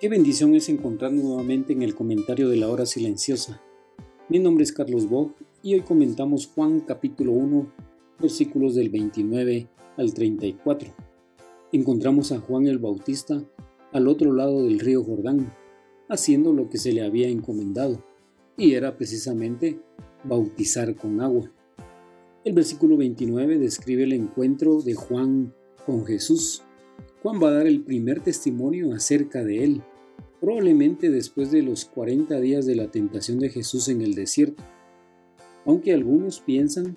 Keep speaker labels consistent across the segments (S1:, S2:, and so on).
S1: Qué bendición es encontrarnos nuevamente en el comentario de la hora silenciosa. Mi nombre es Carlos Bog y hoy comentamos Juan capítulo 1, versículos del 29 al 34. Encontramos a Juan el Bautista al otro lado del río Jordán, haciendo lo que se le había encomendado, y era precisamente bautizar con agua. El versículo 29 describe el encuentro de Juan con Jesús Juan va a dar el primer testimonio acerca de él, probablemente después de los 40 días de la tentación de Jesús en el desierto. Aunque algunos piensan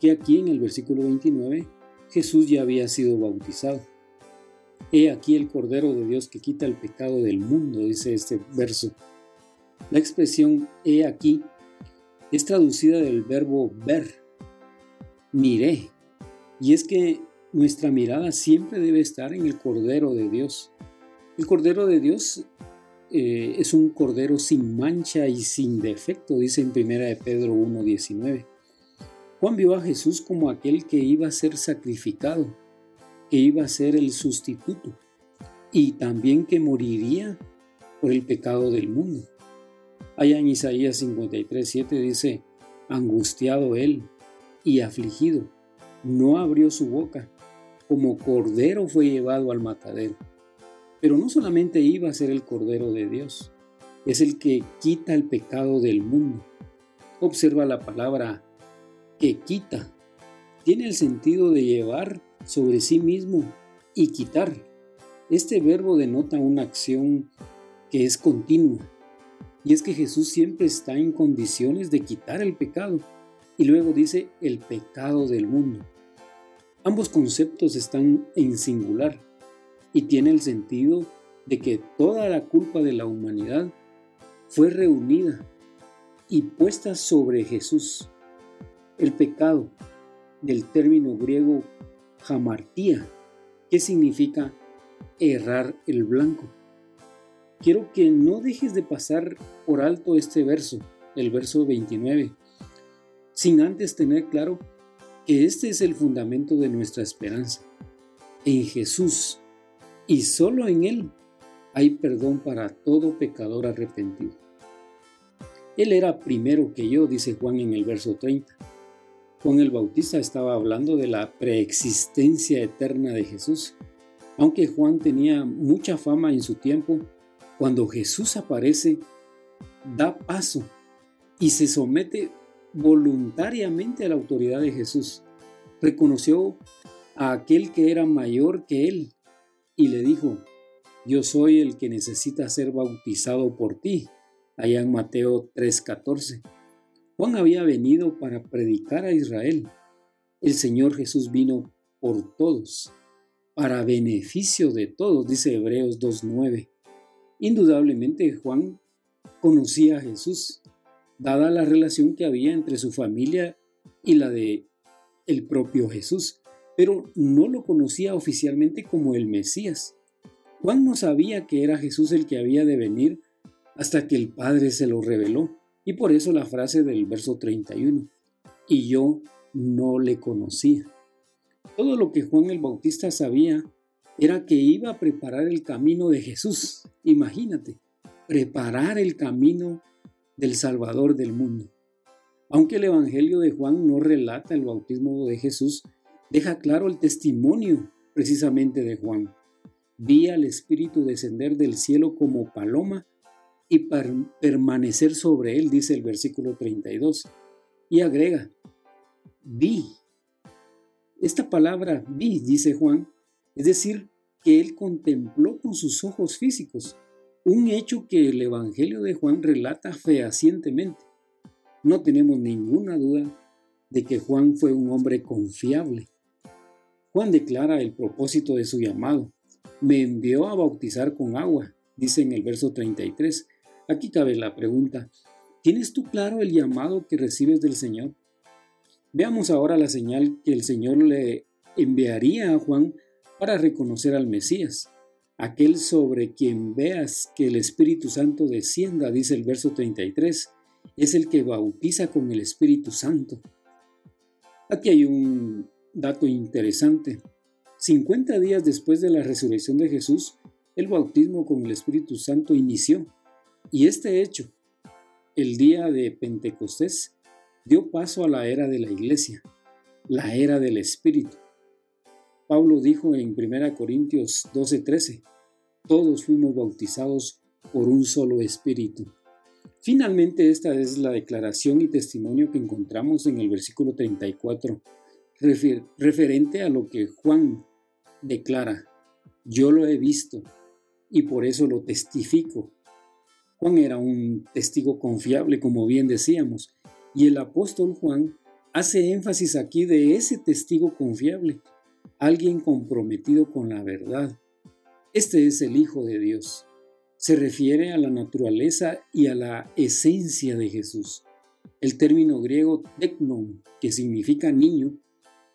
S1: que aquí en el versículo 29 Jesús ya había sido bautizado. He aquí el Cordero de Dios que quita el pecado del mundo, dice este verso. La expresión he aquí es traducida del verbo ver, miré, y es que nuestra mirada siempre debe estar en el Cordero de Dios. El Cordero de Dios eh, es un Cordero sin mancha y sin defecto, dice en 1 de Pedro 1.19. Juan vio a Jesús como aquel que iba a ser sacrificado, que iba a ser el sustituto y también que moriría por el pecado del mundo. Allá en Isaías 53.7 dice, angustiado él y afligido, no abrió su boca, como cordero fue llevado al matadero. Pero no solamente iba a ser el cordero de Dios, es el que quita el pecado del mundo. Observa la palabra que quita. Tiene el sentido de llevar sobre sí mismo y quitar. Este verbo denota una acción que es continua. Y es que Jesús siempre está en condiciones de quitar el pecado. Y luego dice el pecado del mundo. Ambos conceptos están en singular y tiene el sentido de que toda la culpa de la humanidad fue reunida y puesta sobre Jesús. El pecado del término griego jamartía, que significa errar el blanco. Quiero que no dejes de pasar por alto este verso, el verso 29, sin antes tener claro este es el fundamento de nuestra esperanza. En Jesús y solo en Él hay perdón para todo pecador arrepentido. Él era primero que yo, dice Juan en el verso 30. Juan el Bautista estaba hablando de la preexistencia eterna de Jesús. Aunque Juan tenía mucha fama en su tiempo, cuando Jesús aparece, da paso y se somete voluntariamente a la autoridad de Jesús. Reconoció a aquel que era mayor que él y le dijo, yo soy el que necesita ser bautizado por ti, allá en Mateo 3:14. Juan había venido para predicar a Israel. El Señor Jesús vino por todos, para beneficio de todos, dice Hebreos 2:9. Indudablemente Juan conocía a Jesús dada la relación que había entre su familia y la de el propio Jesús, pero no lo conocía oficialmente como el Mesías. Juan no sabía que era Jesús el que había de venir hasta que el Padre se lo reveló, y por eso la frase del verso 31, y yo no le conocía. Todo lo que Juan el Bautista sabía era que iba a preparar el camino de Jesús. Imagínate, preparar el camino del Salvador del mundo. Aunque el Evangelio de Juan no relata el bautismo de Jesús, deja claro el testimonio precisamente de Juan. Vi al Espíritu descender del cielo como paloma y permanecer sobre él, dice el versículo 32. Y agrega, vi. Esta palabra vi, dice Juan, es decir, que él contempló con sus ojos físicos un hecho que el Evangelio de Juan relata fehacientemente. No tenemos ninguna duda de que Juan fue un hombre confiable. Juan declara el propósito de su llamado. me envió a bautizar con agua, dice en el verso 33. Aquí cabe la pregunta, ¿tienes tú claro el llamado que recibes del Señor? Veamos ahora la señal que el Señor le enviaría a Juan para reconocer al Mesías, aquel sobre quien veas que el Espíritu Santo descienda, dice el verso 33, es el que bautiza con el Espíritu Santo. Aquí hay un dato interesante. 50 días después de la resurrección de Jesús, el bautismo con el Espíritu Santo inició. Y este hecho, el día de Pentecostés, dio paso a la era de la iglesia, la era del Espíritu. Pablo dijo en 1 Corintios 12:13, todos fuimos bautizados por un solo Espíritu. Finalmente esta es la declaración y testimonio que encontramos en el versículo 34, referente a lo que Juan declara, yo lo he visto y por eso lo testifico. Juan era un testigo confiable, como bien decíamos, y el apóstol Juan hace énfasis aquí de ese testigo confiable, alguien comprometido con la verdad. Este es el Hijo de Dios. Se refiere a la naturaleza y a la esencia de Jesús. El término griego teknon, que significa niño,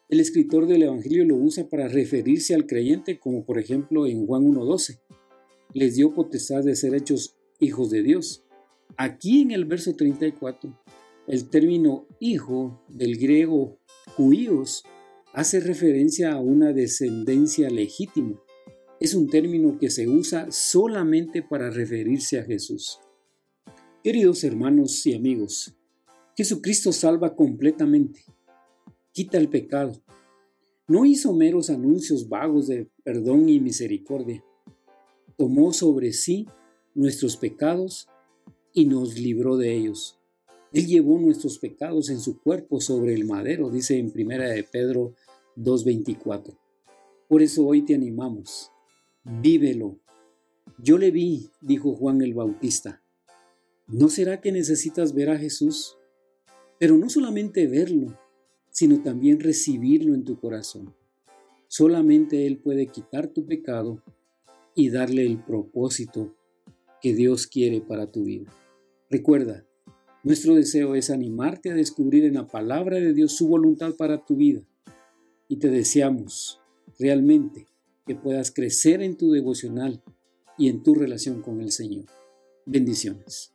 S1: el escritor del Evangelio lo usa para referirse al creyente, como por ejemplo en Juan 1.12. Les dio potestad de ser hechos hijos de Dios. Aquí en el verso 34, el término hijo del griego huíos hace referencia a una descendencia legítima. Es un término que se usa solamente para referirse a Jesús. Queridos hermanos y amigos, Jesucristo salva completamente quita el pecado. No hizo meros anuncios vagos de perdón y misericordia. Tomó sobre sí nuestros pecados y nos libró de ellos. Él llevó nuestros pecados en su cuerpo sobre el madero, dice en 1 de Pedro 2.24. Por eso hoy te animamos. Vívelo. Yo le vi, dijo Juan el Bautista. ¿No será que necesitas ver a Jesús? Pero no solamente verlo, sino también recibirlo en tu corazón. Solamente Él puede quitar tu pecado y darle el propósito que Dios quiere para tu vida. Recuerda, nuestro deseo es animarte a descubrir en la palabra de Dios su voluntad para tu vida. Y te deseamos realmente que puedas crecer en tu devocional y en tu relación con el Señor. Bendiciones.